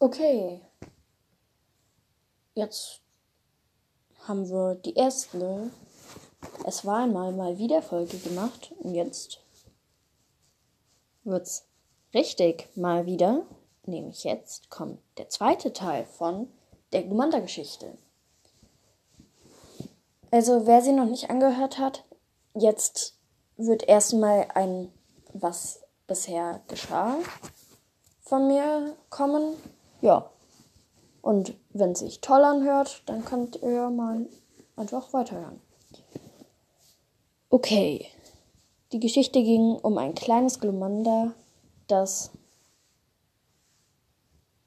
Okay. Jetzt haben wir die erste Es war einmal mal wieder Folge gemacht und jetzt wird's richtig mal wieder. Nämlich jetzt kommt der zweite Teil von der Glumanda-Geschichte. Also wer sie noch nicht angehört hat, jetzt wird erstmal ein was bisher geschah von mir kommen. Ja. Und wenn es sich toll anhört, dann könnt ihr mal einfach weiterhören. Okay. Die Geschichte ging um ein kleines Glumanda, das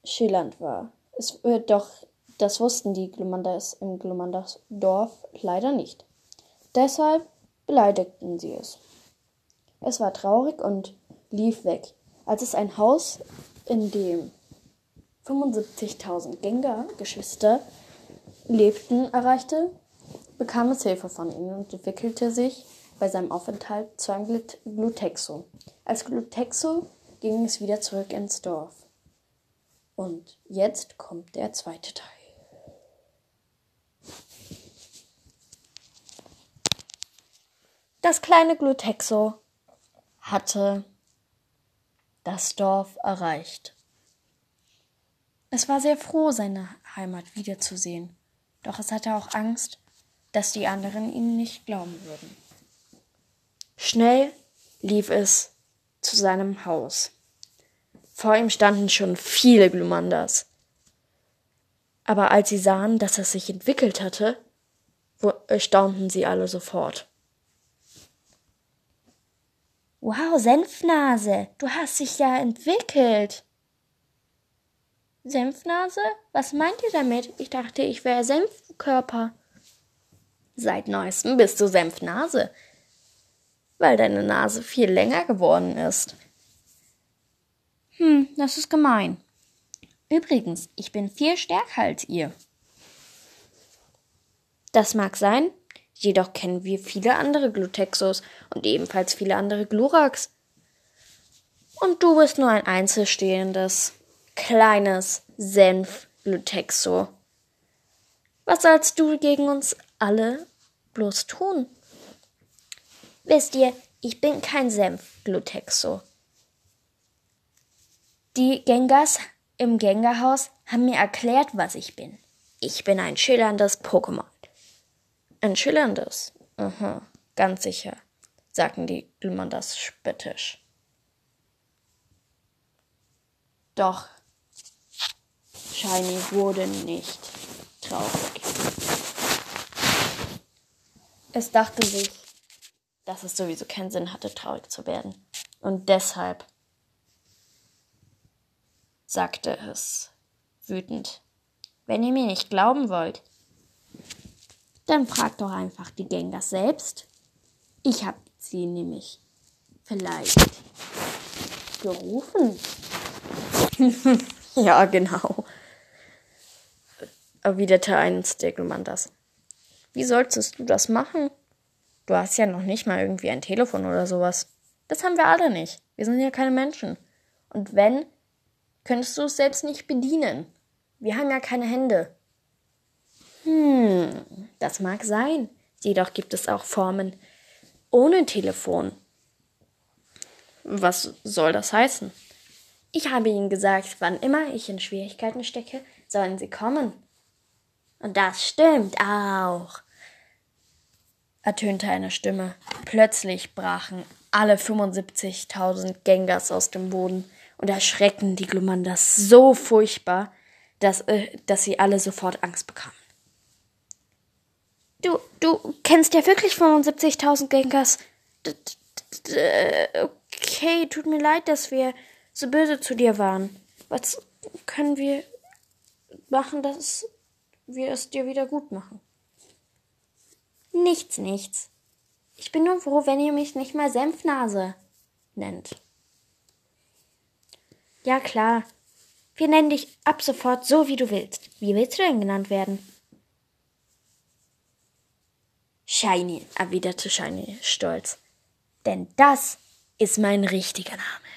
schillernd war. Es wird doch, das wussten die Glumandas im Glumandas Dorf leider nicht. Deshalb beleidigten sie es. Es war traurig und lief weg, als es ein Haus, in dem 75.000 Gengar-Geschwister lebten, erreichte, bekam es Hilfe von ihnen und entwickelte sich bei seinem Aufenthalt zu einem Glutexo. Als Glutexo ging es wieder zurück ins Dorf. Und jetzt kommt der zweite Teil. Das kleine Glutexo hatte das Dorf erreicht. Es war sehr froh, seine Heimat wiederzusehen, doch es hatte auch Angst, dass die anderen ihm nicht glauben würden. Schnell lief es zu seinem Haus. Vor ihm standen schon viele Glumandas. Aber als sie sahen, dass es sich entwickelt hatte, staunten sie alle sofort. Wow, Senfnase, du hast dich ja entwickelt. Senfnase? Was meint ihr damit? Ich dachte, ich wäre Senfkörper. Seit neuestem bist du Senfnase, weil deine Nase viel länger geworden ist. Hm, das ist gemein. Übrigens, ich bin viel stärker als ihr. Das mag sein, Jedoch kennen wir viele andere Glutexos und ebenfalls viele andere Gluraks. Und du bist nur ein einzelstehendes, kleines Senf-Glutexo. Was sollst du gegen uns alle bloß tun? Wisst ihr, ich bin kein Senf-Glutexo. Die Gengars im Gengarhaus haben mir erklärt, was ich bin. Ich bin ein schillerndes Pokémon. Ein schillerndes. Aha, ganz sicher, sagten die Glumandas spöttisch. Doch Shiny wurde nicht traurig. Es dachte sich, dass es sowieso keinen Sinn hatte, traurig zu werden. Und deshalb sagte es wütend, wenn ihr mir nicht glauben wollt, dann fragt doch einfach die Gangers selbst. Ich habe sie nämlich vielleicht gerufen. ja, genau. Erwiderte eins der Glumandas. Wie solltest du das machen? Du hast ja noch nicht mal irgendwie ein Telefon oder sowas. Das haben wir alle nicht. Wir sind ja keine Menschen. Und wenn, könntest du es selbst nicht bedienen. Wir haben ja keine Hände. Hm, das mag sein. Jedoch gibt es auch Formen ohne Telefon. Was soll das heißen? Ich habe ihnen gesagt, wann immer ich in Schwierigkeiten stecke, sollen sie kommen. Und das stimmt auch, ertönte eine Stimme. Plötzlich brachen alle 75.000 Gengars aus dem Boden und erschreckten die Glumandas so furchtbar, dass, äh, dass sie alle sofort Angst bekamen. Du, du kennst ja wirklich 75.000 Genkers. Okay, tut mir leid, dass wir so böse zu dir waren. Was können wir machen, dass wir es dir wieder gut machen? Nichts, nichts. Ich bin nur froh, wenn ihr mich nicht mal Senfnase nennt. Ja, klar. Wir nennen dich ab sofort so, wie du willst. Wie willst du denn genannt werden? Shiny, erwiderte Shiny stolz. Denn das ist mein richtiger Name.